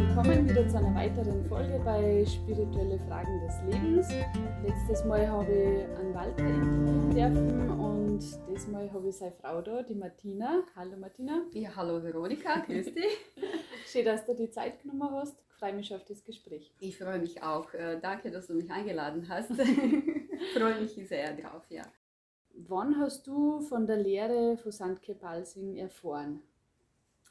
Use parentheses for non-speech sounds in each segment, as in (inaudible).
willkommen wieder zu einer weiteren Folge bei Spirituelle Fragen des Lebens. Letztes Mal habe ich einen Walter interviewen dürfen und diesmal habe ich seine Frau da, die Martina. Hallo Martina. Ja, hallo Veronika, grüß dich. (laughs) Schön, dass du die Zeit genommen hast. Ich freue mich auf das Gespräch. Ich freue mich auch. Äh, danke, dass du mich eingeladen hast. (laughs) freue mich sehr drauf, ja. Wann hast du von der Lehre von St. Balsing erfahren?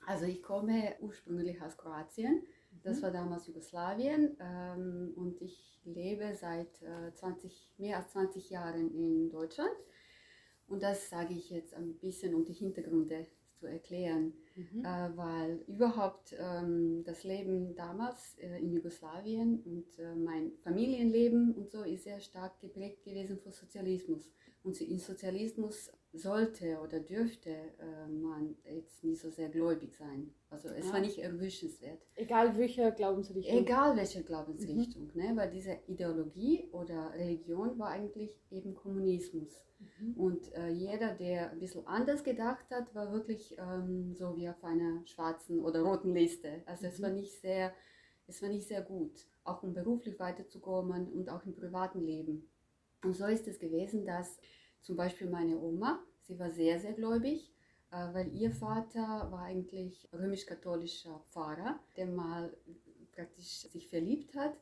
Also ich komme ursprünglich aus Kroatien. Das Mhm. war damals Jugoslawien ähm, und ich lebe seit äh, 20, mehr als 20 Jahren in Deutschland. Und das sage ich jetzt ein bisschen, um die Hintergründe zu erklären, Mhm. äh, weil überhaupt ähm, das Leben damals äh, in Jugoslawien und äh, mein Familienleben und so ist sehr stark geprägt gewesen von Sozialismus. Und in Sozialismus sollte oder dürfte äh, man jetzt nicht so sehr gläubig sein. Also es Ja. war nicht erwünschenswert. Egal welcher Glaubensrichtung. Egal welche Glaubensrichtung, ne? weil diese Ideologie oder Religion war eigentlich eben Kommunismus. Mhm. Und äh, jeder, der ein bisschen anders gedacht hat, war wirklich ähm, so wie auf einer schwarzen oder roten Liste. Also es Mhm. war nicht sehr, es war nicht sehr gut, auch um beruflich weiterzukommen und auch im privaten Leben. Und so ist es gewesen, dass zum Beispiel meine Oma, sie war sehr, sehr gläubig, äh, weil ihr Vater war eigentlich römisch-katholischer Pfarrer, der mal praktisch sich verliebt hat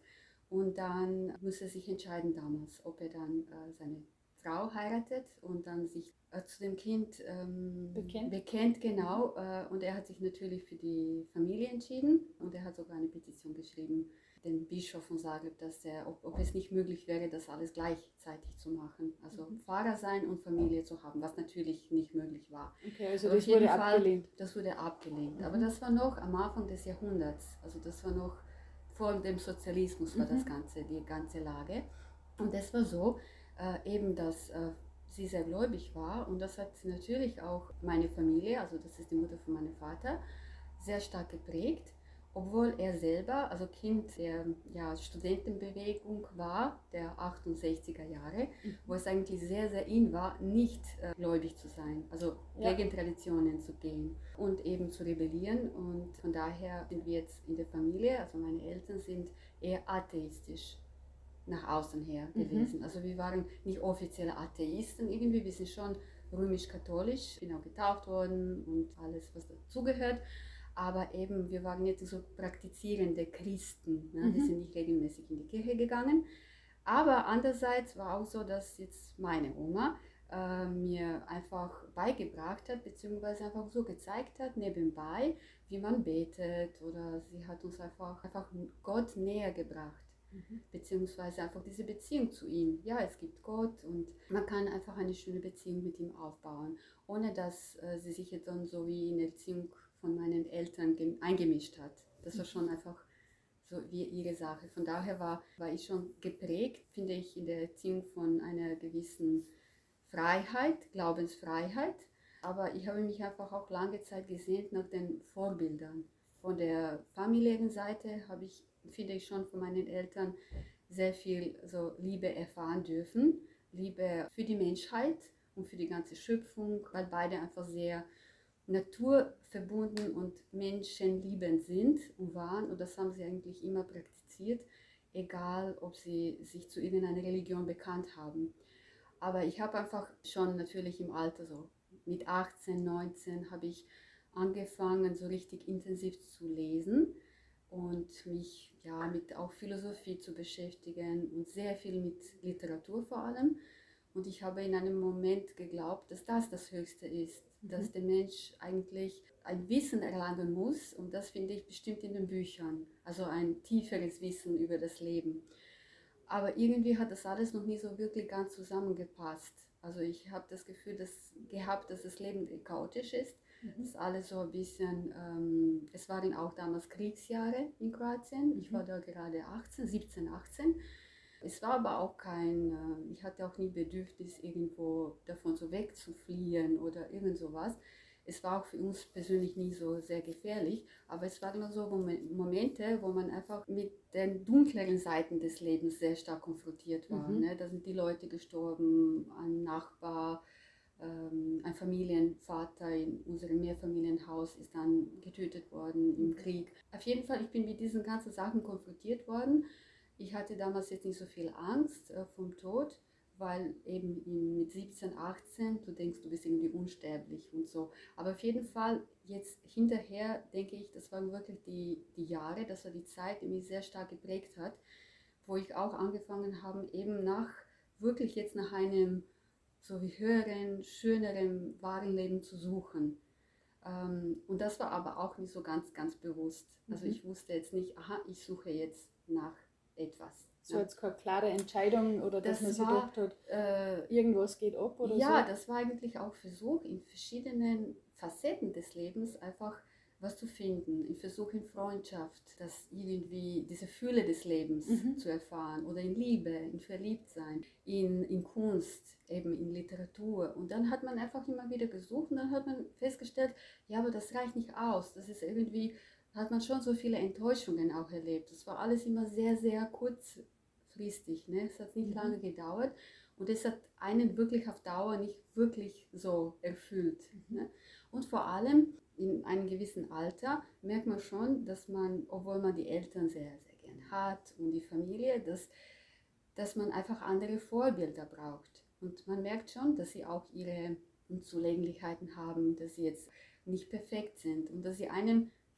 und dann musste er sich entscheiden damals, ob er dann äh, seine Frau heiratet und dann sich äh, zu dem Kind ähm, Bekennt. bekennt genau. Äh, und er hat sich natürlich für die Familie entschieden und er hat sogar eine Petition geschrieben, den Bischof von Zagreb, dass er, ob, ob es nicht möglich wäre, das alles gleichzeitig zu machen. Also Mhm. Pfarrer sein und Familie zu haben, was natürlich nicht möglich war. Okay, also das wurde Fall- abgelehnt. Das wurde abgelehnt. Mhm. Aber das war noch am Anfang des Jahrhunderts. Also das war noch vor dem Sozialismus war das Mhm. Ganze, die ganze Lage. Und das war so, äh, eben, dass äh, sie sehr gläubig war. Und das hat natürlich auch meine Familie, also das ist die Mutter von meinem Vater, sehr stark geprägt. Obwohl er selber, also Kind der ja, Studentenbewegung war, der 68er Jahre, wo es eigentlich sehr, sehr in war, nicht äh, gläubig zu sein, also Ja. gegen Traditionen zu gehen und eben zu rebellieren. Und von daher sind wir jetzt in der Familie, also meine Eltern sind eher atheistisch nach außen her Mhm. gewesen. Also wir waren nicht offizielle Atheisten irgendwie, wir sind schon römisch-katholisch, bin auch getauft worden und alles, was dazugehört. Aber eben, wir waren jetzt so praktizierende Christen. Ne? Wir Mhm. sind nicht regelmäßig in die Kirche gegangen. Aber andererseits war auch so, dass jetzt meine Oma äh, mir einfach beigebracht hat, beziehungsweise einfach so gezeigt hat, nebenbei, wie man betet. Oder sie hat uns einfach, einfach Gott näher gebracht Mhm. beziehungsweise einfach diese Beziehung zu ihm. Ja, es gibt Gott und man kann einfach eine schöne Beziehung mit ihm aufbauen, ohne dass äh, sie sich jetzt dann so wie in die Erziehung von meinen Eltern gem- eingemischt hat. Das war schon einfach so wie ihre Sache. Von daher war, war ich schon geprägt, finde ich, in der Erziehung von einer gewissen Freiheit, Glaubensfreiheit. Aber ich habe mich einfach auch lange Zeit gesehnt nach den Vorbildern. Von der familiären Seite habe ich, finde ich, schon von meinen Eltern sehr viel so Liebe erfahren dürfen. Liebe für die Menschheit und für die ganze Schöpfung, weil beide einfach sehr naturverbunden und menschenliebend sind und waren. Und das haben sie eigentlich immer praktiziert, egal ob sie sich zu irgendeiner Religion bekannt haben. Aber ich habe einfach schon natürlich im Alter, so mit 18, 19, habe ich angefangen, so richtig intensiv zu lesen und mich ja mit auch Philosophie zu beschäftigen und sehr viel mit Literatur vor allem. Und ich habe in einem Moment geglaubt, dass das das Höchste ist, dass der Mensch eigentlich ein Wissen erlangen muss. Und das finde ich bestimmt in den Büchern, also ein tieferes Wissen über das Leben. Aber irgendwie hat das alles noch nie so wirklich ganz zusammengepasst. Also ich habe das Gefühl dass, gehabt, dass das Leben chaotisch ist. Mhm. Das ist alles so ein bisschen, ähm, es waren auch damals Kriegsjahre in Kroatien. Ich war da gerade 18, 17, 18. Es war aber auch kein, äh, ich hatte auch nie Bedürfnis, irgendwo davon so wegzufliehen oder irgend sowas. Es war auch für uns persönlich nie so sehr gefährlich, aber es waren nur so Momen- Momente, wo man einfach mit den dunkleren Seiten des Lebens sehr stark konfrontiert war. Mhm. Ne? Da sind die Leute gestorben, ein Nachbar ähm, ein Familienvater in unserem Mehrfamilienhaus ist dann getötet worden im Krieg. Auf jeden Fall, ich bin mit diesen ganzen Sachen konfrontiert worden. Ich hatte damals jetzt nicht so viel Angst äh, vom Tod, weil eben mit 17, 18, du denkst, du bist irgendwie unsterblich und so. Aber auf jeden Fall, jetzt hinterher denke ich, das waren wirklich die, die Jahre, das war die Zeit, die mich sehr stark geprägt hat, wo ich auch angefangen habe, eben nach, wirklich jetzt nach einem so wie höheren, schöneren, wahren Leben zu suchen. Ähm, und das war aber auch nicht so ganz, ganz bewusst. Also mhm. ich wusste jetzt nicht, aha, ich suche jetzt nach etwas. So jetzt keine klare Entscheidung oder dass das man sich gedacht hat, äh, irgendwas geht ab oder ja, so? Ja, das war eigentlich auch Versuch in verschiedenen Facetten des Lebens einfach was zu finden, im Versuch in Freundschaft, das irgendwie diese Fülle des Lebens mhm. zu erfahren oder in Liebe, in Verliebtsein, in, in Kunst, eben in Literatur. Und dann hat man einfach immer wieder gesucht und dann hat man festgestellt, ja, aber das reicht nicht aus. Das ist irgendwie, hat man schon so viele Enttäuschungen auch erlebt. Das war alles immer sehr, sehr kurzfristig. Ne? Es hat nicht mhm. lange gedauert und es hat einen wirklich auf Dauer nicht wirklich so erfüllt. Mhm. Ne? Und vor allem, in einem gewissen Alter merkt man schon, dass man, obwohl man die Eltern sehr, sehr gern hat und die Familie, dass, dass man einfach andere Vorbilder braucht. Und man merkt schon, dass sie auch ihre Unzulänglichkeiten haben, dass sie jetzt nicht perfekt sind und dass sie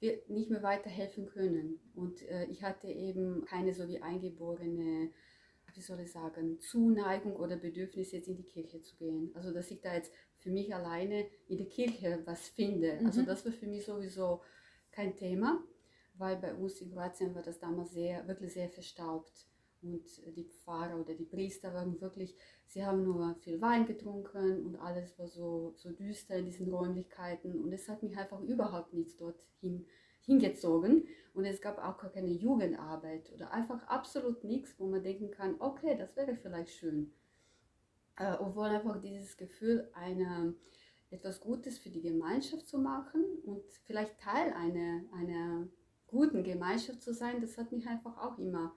einem nicht mehr weiterhelfen können. Und äh, ich hatte eben keine so wie eingeborene, wie soll ich sagen, Zuneigung oder Bedürfnis, jetzt in die Kirche zu gehen. Also dass ich da jetzt für mich alleine in der Kirche was finde. Also mhm. Also das war für mich sowieso kein Thema, weil bei uns in Kroatien war das damals sehr, wirklich sehr verstaubt. Und die Pfarrer oder die Priester waren wirklich, sie haben nur viel Wein getrunken und alles war so, so düster in diesen Räumlichkeiten. Und es hat mich einfach überhaupt nichts dorthin hingezogen. Und es gab auch gar keine Jugendarbeit oder einfach absolut nichts, wo man denken kann, okay, das wäre vielleicht schön äh, obwohl einfach dieses Gefühl, eine, etwas Gutes für die Gemeinschaft zu machen und vielleicht Teil einer, einer guten Gemeinschaft zu sein, das hat mich einfach auch immer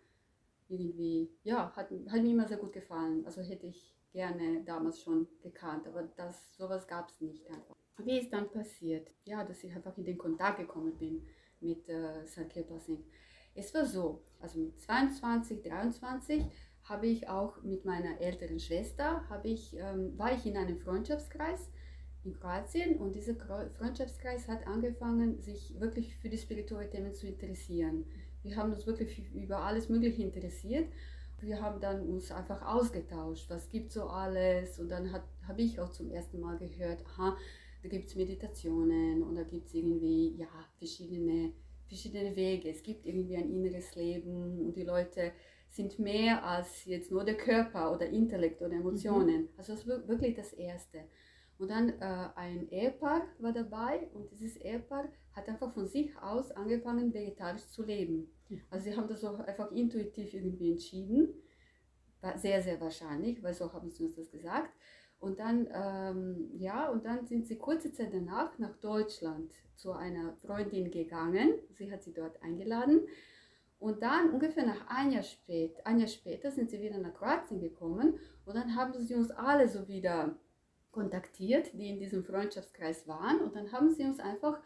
irgendwie, ja, hat, hat mir immer sehr gut gefallen. Also hätte ich gerne damals schon gekannt, aber das, sowas gab es nicht einfach. Wie ist dann passiert? Ja, dass ich einfach in den Kontakt gekommen bin mit äh, Sakir Basing. Es war so, also mit 22, 23 habe ich auch mit meiner älteren Schwester, habe ich, ähm, war ich in einem Freundschaftskreis in Kroatien und dieser Freundschaftskreis hat angefangen, sich wirklich für die spirituellen Themen zu interessieren. Wir haben uns wirklich über alles Mögliche interessiert. Wir haben dann uns einfach ausgetauscht, was gibt so alles und dann habe ich auch zum ersten Mal gehört, aha, da gibt es Meditationen und da gibt es irgendwie ja, verschiedene, verschiedene Wege. Es gibt irgendwie ein inneres Leben und die Leute sind mehr als jetzt nur der Körper oder Intellekt oder Emotionen. Mhm. Also das ist wirklich das Erste. Und dann äh, ein Ehepaar war dabei und dieses Ehepaar hat einfach von sich aus angefangen, vegetarisch zu leben. Mhm. Also sie haben das auch einfach intuitiv irgendwie entschieden. War sehr, sehr wahrscheinlich, weil so haben sie uns das gesagt. Und dann, ähm, ja, und dann sind sie kurze Zeit danach nach Deutschland zu einer Freundin gegangen. Sie hat sie dort eingeladen. Und dann ungefähr nach ein Jahr, spät, ein Jahr später sind sie wieder nach Kroatien gekommen und dann haben sie uns alle so wieder kontaktiert, die in diesem Freundschaftskreis waren und dann haben sie uns einfach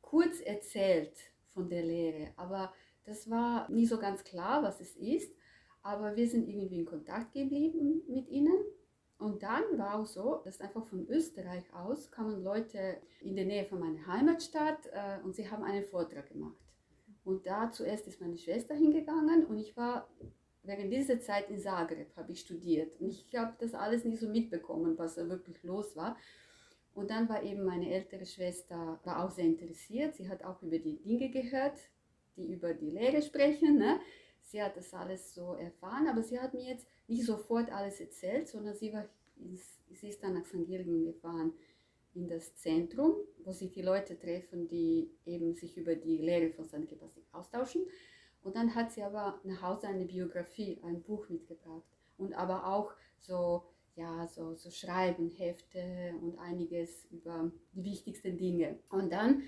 kurz erzählt von der Lehre. Aber das war nie so ganz klar, was es ist. Aber wir sind irgendwie in Kontakt geblieben mit ihnen. Und dann war auch so, dass einfach von Österreich aus kamen Leute in der Nähe von meiner Heimatstadt äh, und sie haben einen Vortrag gemacht. Und da zuerst ist meine Schwester hingegangen und ich war während dieser Zeit in Zagreb, habe ich studiert. Und ich habe das alles nicht so mitbekommen, was da wirklich los war. Und dann war eben meine ältere Schwester war auch sehr interessiert. Sie hat auch über die Dinge gehört, die über die Lehre sprechen. Ne? Sie hat das alles so erfahren, aber sie hat mir jetzt nicht sofort alles erzählt, sondern sie, war, sie ist dann nach St. Gilgen gefahren in das Zentrum, wo sich die Leute treffen, die eben sich über die Lehre von St. Gebasik austauschen. Und dann hat sie aber nach Hause eine Biografie, ein Buch mitgebracht und aber auch so, ja, so, so Schreiben, Hefte und einiges über die wichtigsten Dinge. Und dann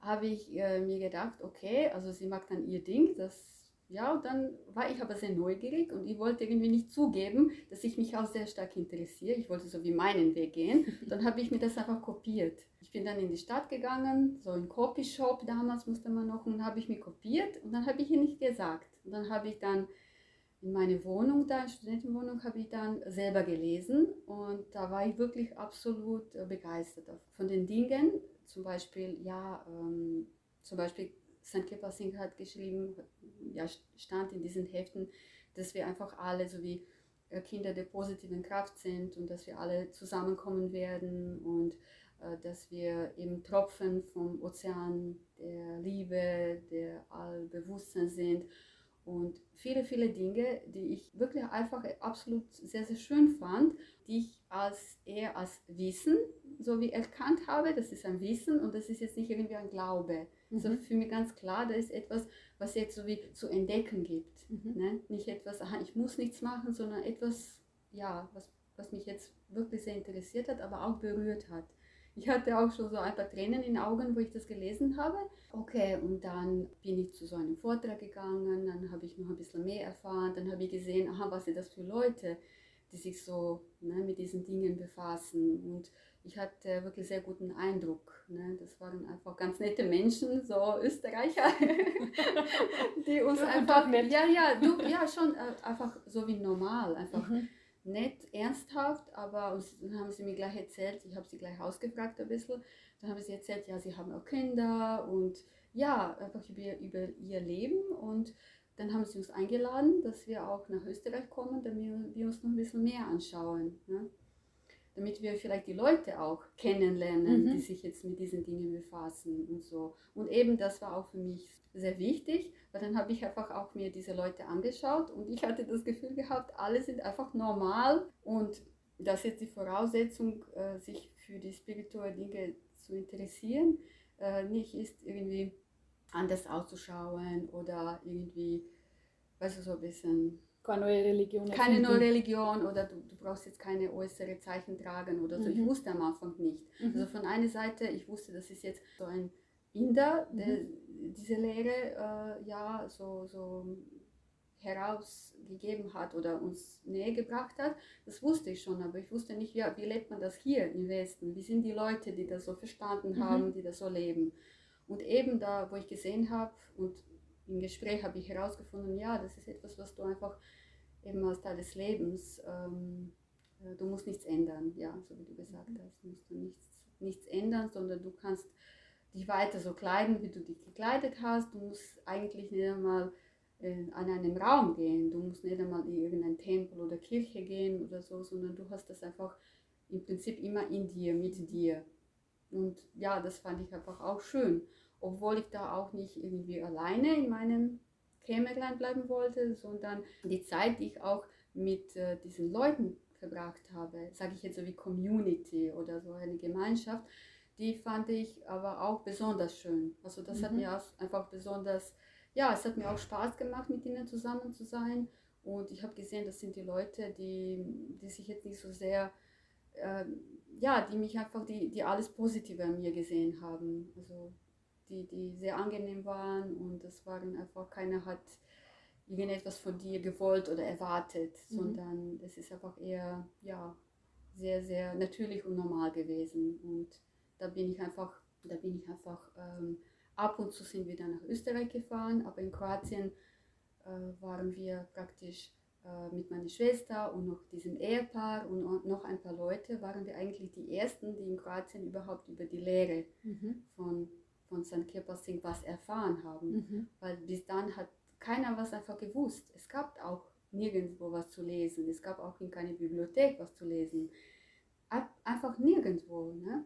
habe ich äh, mir gedacht, okay, also sie mag dann ihr Ding, das ja, und dann war ich aber sehr neugierig und ich wollte irgendwie nicht zugeben, dass ich mich auch sehr stark interessiere. Ich wollte so wie meinen Weg gehen. (laughs) Dann habe ich mir das einfach kopiert. Ich bin dann in die Stadt gegangen, so ein Copyshop damals musste man noch, und habe ich mir kopiert und dann habe ich ihr nicht gesagt. Und dann habe ich dann in meine Wohnung da, in Studentenwohnung, habe ich dann selber gelesen und da war ich wirklich absolut äh, begeistert von den Dingen. Zum Beispiel, ja, ähm, zum Beispiel St. Kippa Singh hat geschrieben, ja, stand in diesen Heften, dass wir einfach alle so wie äh, Kinder der positiven Kraft sind und dass wir alle zusammenkommen werden und äh, dass wir eben Tropfen vom Ozean der Liebe, der Allbewusstsein sind und viele, viele Dinge, die ich wirklich einfach absolut sehr, sehr schön fand, die ich als eher als Wissen so wie erkannt habe, das ist ein Wissen und das ist jetzt nicht irgendwie ein Glaube. Mhm. So für mich ganz klar, da ist etwas, was jetzt so wie zu entdecken gibt. Mhm. Ne? Nicht etwas, aha, ich muss nichts machen, sondern etwas, ja, was, was mich jetzt wirklich sehr interessiert hat, aber auch berührt hat. Ich hatte auch schon so ein paar Tränen in den Augen, wo ich das gelesen habe. Okay, und dann bin ich zu so einem Vortrag gegangen, dann habe ich noch ein bisschen mehr erfahren, dann habe ich gesehen, aha, was sind das für Leute, die sich so ne, mit diesen Dingen befassen. Und ich hatte wirklich sehr guten Eindruck. Ne? Das waren einfach ganz nette Menschen, so Österreicher, (laughs) die uns einfach, ja, ja, du, ja, schon äh, einfach so wie normal, einfach. Mhm nett, ernsthaft, aber dann haben sie mir gleich erzählt, ich habe sie gleich ausgefragt ein bisschen, dann haben sie erzählt, ja, sie haben auch Kinder und ja, einfach über, über ihr Leben und dann haben sie uns eingeladen, dass wir auch nach Österreich kommen, damit wir uns noch ein bisschen mehr anschauen. Ne? damit wir vielleicht die Leute auch kennenlernen, mhm. die sich jetzt mit diesen Dingen befassen und so. Und eben das war auch für mich sehr wichtig, weil dann habe ich einfach auch mir diese Leute angeschaut und ich hatte das Gefühl gehabt, alle sind einfach normal und das ist jetzt die Voraussetzung, äh, sich für die spirituellen Dinge zu interessieren, äh, nicht ist irgendwie anders auszuschauen oder irgendwie, weißt du, so ein bisschen keine neue Religion. Keine neue Religion oder du, du brauchst jetzt keine äußere Zeichen tragen oder so. Mhm. Ich wusste am Anfang nicht. Mhm. Also von einer Seite, ich wusste, das ist jetzt so ein Inder, der mhm. diese Lehre äh, ja so, so herausgegeben hat oder uns näher gebracht hat, das wusste ich schon, aber ich wusste nicht, ja, wie lebt man das hier im Westen? Wie sind die Leute, die das so verstanden mhm. haben, die das so leben? Und eben da, wo ich gesehen habe und im Gespräch habe ich herausgefunden, ja, das ist etwas, was du einfach eben als Teil des Lebens, ähm, äh, du musst nichts ändern, ja, so wie du gesagt mhm. hast, musst du nichts, nichts ändern, sondern du kannst dich weiter so kleiden, wie du dich gekleidet hast. Du musst eigentlich nicht einmal äh, an einem Raum gehen, du musst nicht einmal in irgendeinen Tempel oder Kirche gehen oder so, sondern du hast das einfach im Prinzip immer in dir, mit dir. Und ja, das fand ich einfach auch schön obwohl ich da auch nicht irgendwie alleine in meinem Kämmerlein bleiben wollte, sondern die Zeit, die ich auch mit äh, diesen Leuten verbracht habe, sage ich jetzt so wie Community oder so eine Gemeinschaft, die fand ich aber auch besonders schön. Also das mhm. hat mir auch einfach besonders, ja, es hat mir auch Spaß gemacht, mit ihnen zusammen zu sein. Und ich habe gesehen, das sind die Leute, die, die sich jetzt nicht so sehr, äh, ja, die mich einfach, die, die alles Positive an mir gesehen haben. Also die, die sehr angenehm waren und es waren einfach, keiner hat irgendetwas von dir gewollt oder erwartet, mhm. sondern es ist einfach eher, ja, sehr, sehr natürlich und normal gewesen. Und da bin ich einfach, da bin ich einfach, ähm, ab und zu sind wir dann nach Österreich gefahren, aber in Kroatien äh, waren wir praktisch mit meiner Schwester und noch diesem Ehepaar und noch ein paar Leute, waren wir eigentlich die Ersten, die in Kroatien überhaupt über die Lehre mhm. von von St. Kirpasing was erfahren haben. Mhm. Weil bis dann hat keiner was einfach gewusst. Es gab auch nirgendwo was zu lesen. Es gab auch in keiner Bibliothek was zu lesen. Einfach nirgendwo. Ne?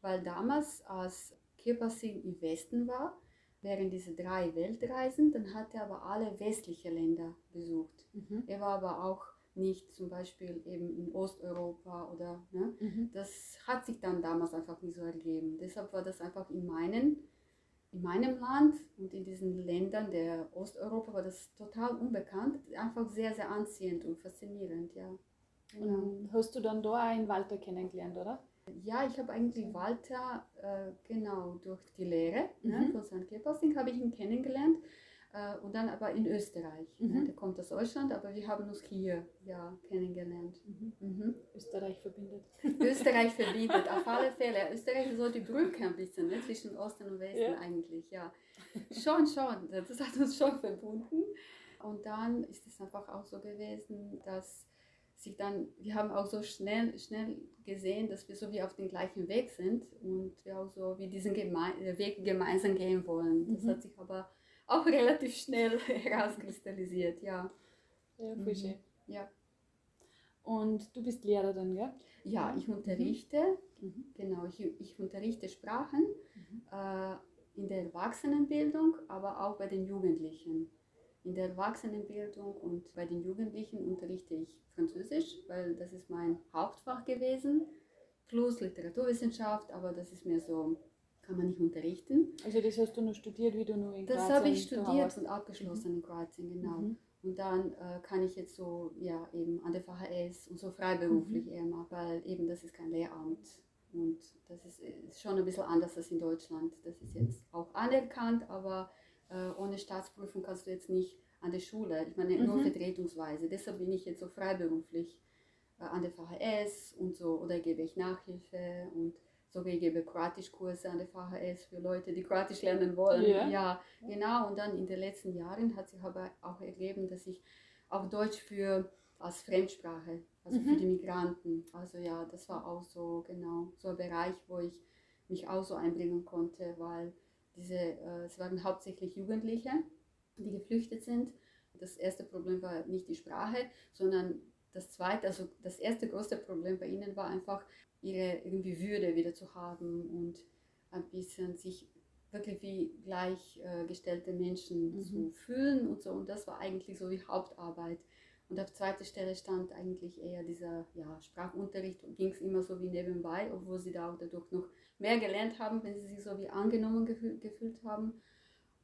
Weil damals, als Kirpasing im Westen war, während dieser drei Weltreisen, dann hat er aber alle westlichen Länder besucht. Mhm. Er war aber auch nicht zum Beispiel eben in Osteuropa oder ne? Mhm. das hat sich dann damals einfach nicht so ergeben. Deshalb war das einfach in meinen in meinem Land und in diesen Ländern der Osteuropa war das total unbekannt, einfach sehr, sehr anziehend und faszinierend, ja. Genau. Und hast du dann da einen Walter kennengelernt, oder? Ja, ich habe eigentlich Walter, äh, genau, durch die Lehre ne, mhm. ne, von St. Kleppersing habe ich ihn kennengelernt. Äh, und dann aber in Österreich. Mhm. Ne? Der kommt aus Deutschland, aber wir haben uns hier ja, kennengelernt. Mhm. Mhm. Österreich verbindet. Österreich verbindet, auf alle (laughs) Fälle. Österreich ist so die Brücke ein bisschen ne? zwischen Osten und Westen Ja. eigentlich, ja. Schon, schon. Das hat uns schon verbunden. Und dann ist es einfach auch so gewesen, dass sich dann, wir haben auch so schnell, schnell gesehen, dass wir so wie auf dem gleichen Weg sind und wir auch so wie diesen Geme äh, Weg gemeinsam gehen wollen. Das Mhm. hat sich aber auch (laughs) relativ schnell herauskristallisiert, ja. Ja, voll Mhm. schön. Ja, Und du bist Lehrerin, gell? ja ich unterrichte, Mhm. genau, ich, ich unterrichte Sprachen Mhm. äh, in der Erwachsenenbildung, aber auch bei den Jugendlichen. In der Erwachsenenbildung und bei den Jugendlichen unterrichte ich Französisch, weil das ist mein Hauptfach gewesen, plus Literaturwissenschaft, aber das ist mir so, kann man nicht unterrichten. Also das hast du noch studiert, wie du noch in Das Kroatien habe ich studiert und abgeschlossen in Kroatien, genau. Mhm. Und dann äh, kann ich jetzt so, ja, eben an der VHS und so freiberuflich Mhm. eher machen, weil eben das ist kein Lehramt. Und das ist, ist schon ein bisschen anders als in Deutschland. Das ist jetzt auch anerkannt, aber ohne Staatsprüfung kannst du jetzt nicht an der Schule. Ich meine, nur Mhm. vertretungsweise. Deshalb bin ich jetzt so freiberuflich äh, an der VHS und so, oder gebe ich Nachhilfe und so ich gebe Kroatischkurse an der VHS für Leute, die Kroatisch lernen wollen. Ja. ja, Genau, und dann in den letzten Jahren hat sich aber auch ergeben, dass ich auch Deutsch für als Fremdsprache, also Mhm. für die Migranten. Also ja, das war auch so genau so ein Bereich, wo ich mich auch so einbringen konnte, weil diese, äh, es waren hauptsächlich Jugendliche, die geflüchtet sind. Das erste Problem war nicht die Sprache, sondern das zweite, also das erste große Problem bei ihnen war einfach ihre irgendwie Würde wieder zu haben und ein bisschen sich wirklich wie gleichgestellte Menschen Mhm. zu fühlen und so. Und das war eigentlich so die Hauptarbeit. Und auf zweiter Stelle stand eigentlich eher dieser ja, Sprachunterricht, ging es immer so wie nebenbei, obwohl sie da auch dadurch noch mehr gelernt haben, wenn sie sich so wie angenommen gefühl, gefühlt haben.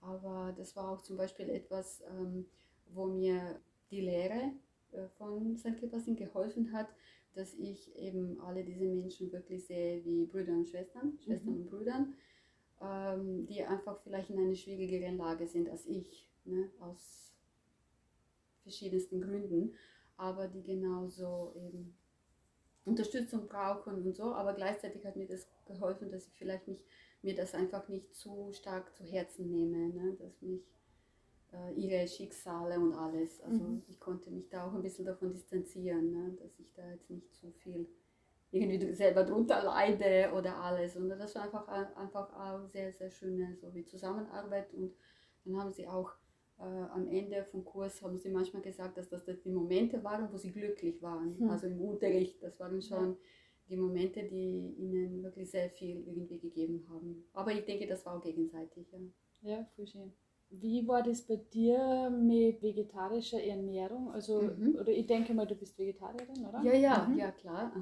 Aber das war auch zum Beispiel etwas, ähm, wo mir die Lehre äh, von St. Kippersin geholfen hat, dass ich eben alle diese Menschen wirklich sehe wie Brüder und Schwestern, Schwestern Mhm. und Brüdern, ähm, die einfach vielleicht in einer schwierigeren Lage sind als ich, ne? aus verschiedensten Gründen, aber die genauso eben Unterstützung brauchen und so, aber gleichzeitig hat mir das geholfen, dass ich vielleicht nicht, mir das einfach nicht zu stark zu Herzen nehme, ne? dass mich äh, ihre Schicksale und alles, also Mhm. ich konnte mich da auch ein bisschen davon distanzieren, ne? dass ich da jetzt nicht zu viel irgendwie selber drunter leide oder alles, und das war einfach, einfach auch sehr, sehr schöne so wie Zusammenarbeit und dann haben sie auch äh, am Ende vom Kurs haben sie manchmal gesagt, dass das die Momente waren, wo sie glücklich waren. Hm. Also im Unterricht, das waren schon die Momente, die ihnen wirklich sehr viel irgendwie gegeben haben. Aber ich denke, das war auch gegenseitig. Ja. Ja, voll schön. Wie war das bei dir mit vegetarischer Ernährung? Also, Mhm. oder ich denke mal, du bist Vegetarierin, oder? Ja, ja, Mhm. ja, klar.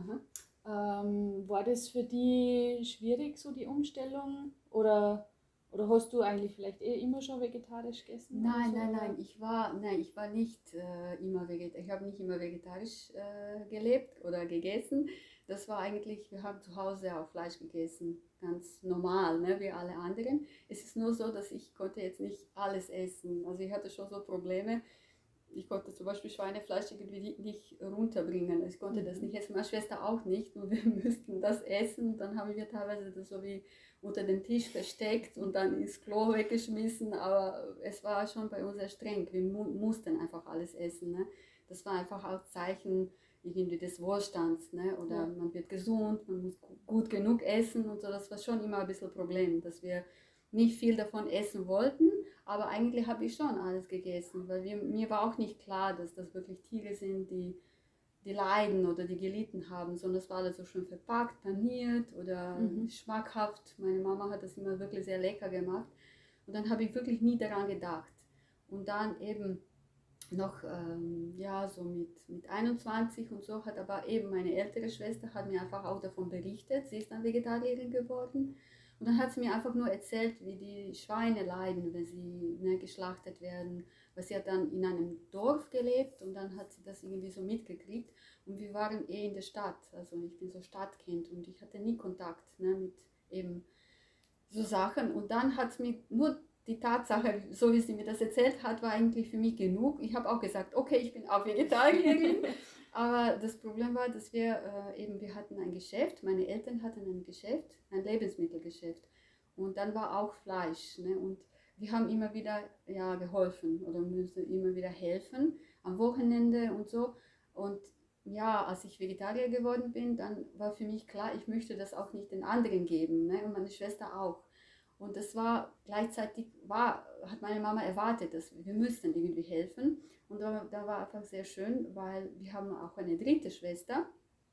Ähm, war das für die schwierig, so die Umstellung? Oder, oder hast du eigentlich vielleicht eh immer schon vegetarisch gegessen? Nein, so, nein, nein, ich war, nein, ich war nicht äh, immer vegetarisch, ich habe nicht immer vegetarisch äh, gelebt oder gegessen. Das war eigentlich, wir haben zu Hause auch Fleisch gegessen, ganz normal, ne, wie alle anderen. Es ist nur so, dass ich konnte jetzt nicht alles essen. Also ich hatte schon so Probleme. Ich konnte zum Beispiel Schweinefleisch irgendwie nicht- runterbringen. Ich konnte das Mhm. nicht essen, meine Schwester auch nicht. Und wir (laughs) müssten das essen. Dann haben wir teilweise das so wie unter den Tisch versteckt und dann ins Klo weggeschmissen. Aber es war schon bei uns sehr streng. Wir mu mussten einfach alles essen. Ne? Das war einfach auch Zeichen irgendwie des Wohlstands. Ne? Oder Ja. man wird gesund, man muss gu- gut genug essen und so. Das war schon immer ein bisschen ein Problem, dass wir nicht viel davon essen wollten. Aber eigentlich habe ich schon alles gegessen, weil wir, mir war auch nicht klar, dass das wirklich Tiere sind, die, die leiden oder die gelitten haben, sondern es war alles so schön verpackt, paniert oder Mhm. schmackhaft. Meine Mama hat das immer wirklich sehr lecker gemacht. Und dann habe ich wirklich nie daran gedacht. Und dann eben noch, ähm, ja, so mit, mit 21 und so hat aber eben meine ältere Schwester hat mir einfach auch davon berichtet. Sie ist dann Vegetarierin geworden. Und dann hat sie mir einfach nur erzählt, wie die Schweine leiden, wenn sie ne, geschlachtet werden. Weil sie hat dann in einem Dorf gelebt und dann hat sie das irgendwie so mitgekriegt. Und wir waren eh in der Stadt. Also ich bin so Stadtkind und ich hatte nie Kontakt ne, mit eben so Sachen. Und dann hat es mir nur die Tatsache, so wie sie mir das erzählt hat, war eigentlich für mich genug. Ich habe auch gesagt, okay, ich bin auch Vegetarierin. (laughs) Aber das Problem war, dass wir äh, eben, wir hatten ein Geschäft, meine Eltern hatten ein Geschäft, ein Lebensmittelgeschäft. Und dann war auch Fleisch. Ne? Und wir haben immer wieder ja, geholfen oder müssen immer wieder helfen am Wochenende und so. Und ja, als ich Vegetarier geworden bin, dann war für mich klar, ich möchte das auch nicht den anderen geben ne? und meine Schwester auch. Und das war gleichzeitig, war, hat meine Mama erwartet, dass wir müssten irgendwie helfen. Und da, da war einfach sehr schön, weil wir haben auch eine dritte Schwester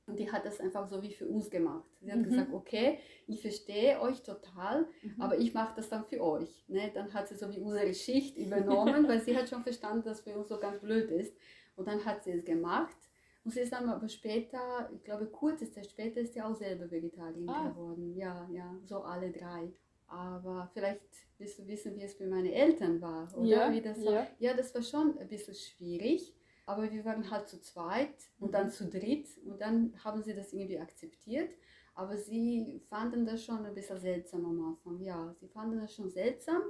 und die hat das einfach so wie für uns gemacht. Sie hat mhm. gesagt, okay, ich verstehe euch total, mhm. aber ich mache das dann für euch. Ne? Dann hat sie so wie unsere Schicht übernommen, (laughs) weil sie hat schon verstanden, dass für uns so ganz blöd ist. Und dann hat sie es gemacht. Und sie ist dann aber später, ich glaube kurze Zeit später, ist sie auch selber Vegetarierin ah. geworden. Ja, ja, so alle drei. Aber vielleicht willst du wissen, wie es für meine Eltern war, oder? Ja, wie das ja. war. ja, das war schon ein bisschen schwierig. Aber wir waren halt zu zweit und mhm. dann zu dritt und dann haben sie das irgendwie akzeptiert. Aber sie fanden das schon ein bisschen seltsam am Anfang. Ja, sie fanden das schon seltsam.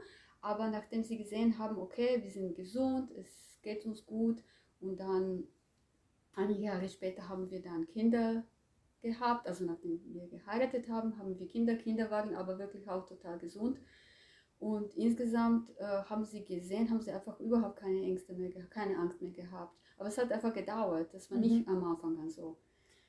Aber nachdem sie gesehen haben, okay, wir sind gesund, es geht uns gut und dann einige Jahre später haben wir dann Kinder gehabt. Also nachdem wir geheiratet haben, haben wir Kinder. Kinder waren aber wirklich auch total gesund. Und insgesamt äh, haben sie gesehen, haben sie einfach überhaupt keine Ängste mehr, keine Angst mehr gehabt. Aber es hat einfach gedauert. Das war mhm. nicht am Anfang an so.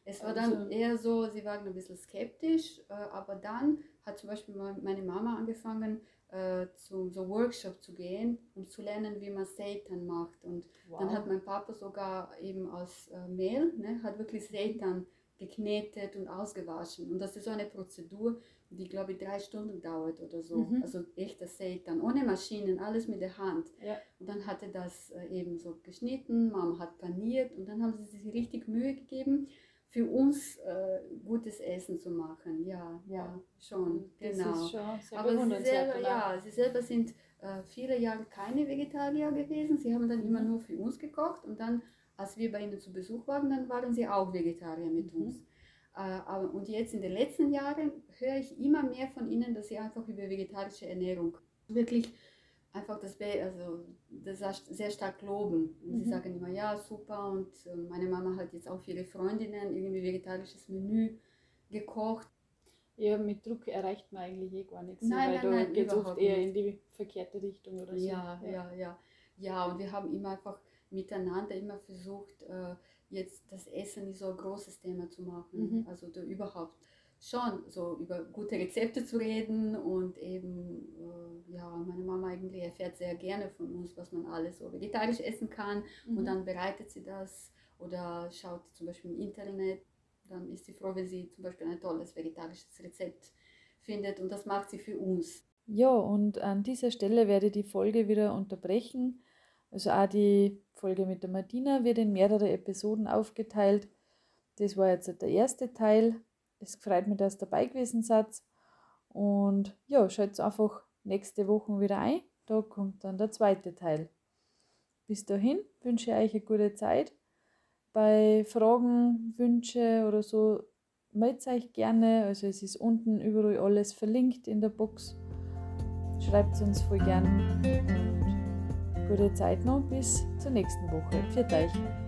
Es war dann also. eher so, sie waren ein bisschen skeptisch, äh, aber dann hat zum Beispiel meine Mama angefangen, äh, zu so Workshop zu gehen, um zu lernen, wie man Seitan macht. Und wow. dann hat mein Papa sogar eben aus äh, Mehl, ne, hat wirklich Seitan geknetet und ausgewaschen. Und das ist so eine Prozedur, die, glaube ich, drei Stunden dauert oder so. Mhm. Also echter Seitan, ohne Maschinen, alles mit der Hand. Ja. Und dann hat er das äh, eben so geschnitten, Mama hat paniert und dann haben sie sich richtig Mühe gegeben, für uns äh, gutes Essen zu machen. Ja, ja, schon, das genau. Ist schon Aber sie selber, ja, sie selber sind äh, viele Jahre keine Vegetarier gewesen. Sie haben dann mhm. immer nur für uns gekocht und dann als wir bei ihnen zu Besuch waren, dann waren sie auch Vegetarier mit mhm. uns. Äh, und jetzt in den letzten Jahren höre ich immer mehr von ihnen, dass sie einfach über vegetarische Ernährung wirklich einfach das, also das sehr stark loben. Und mhm. sie sagen immer, ja, super. Und äh, meine Mama hat jetzt auch für ihre Freundinnen irgendwie vegetarisches Menü gekocht. Ja, mit Druck erreicht man eigentlich eh gar nichts. Nein, weil nein, da geht es oft eher nicht. in die verkehrte Richtung oder so. Ja, ja, ja. Ja, ja und wir haben immer einfach miteinander immer versucht, äh, jetzt das Essen nicht so ein großes Thema zu machen. Mhm. Also überhaupt schon so über gute Rezepte zu reden und eben, äh, ja, meine Mama eigentlich erfährt sehr gerne von uns, was man alles so vegetarisch essen kann mhm. und dann bereitet sie das oder schaut zum Beispiel im Internet. Dann ist sie froh, wenn sie zum Beispiel ein tolles vegetarisches Rezept findet und das macht sie für uns. Ja, und an dieser Stelle werde ich die Folge wieder unterbrechen also auch die Folge mit der Martina wird in mehrere Episoden aufgeteilt. Das war jetzt der erste Teil. Es freut mich, dass ihr dabei gewesen seid. Und ja, schaut einfach nächste Woche wieder ein. Da kommt dann der zweite Teil. Bis dahin wünsche ich euch eine gute Zeit. Bei Fragen, Wünsche oder so meldet euch gerne. Also es ist unten überall alles verlinkt in der Box. Schreibt es uns voll gern. Gute Zeit noch bis zur nächsten Woche. Für euch.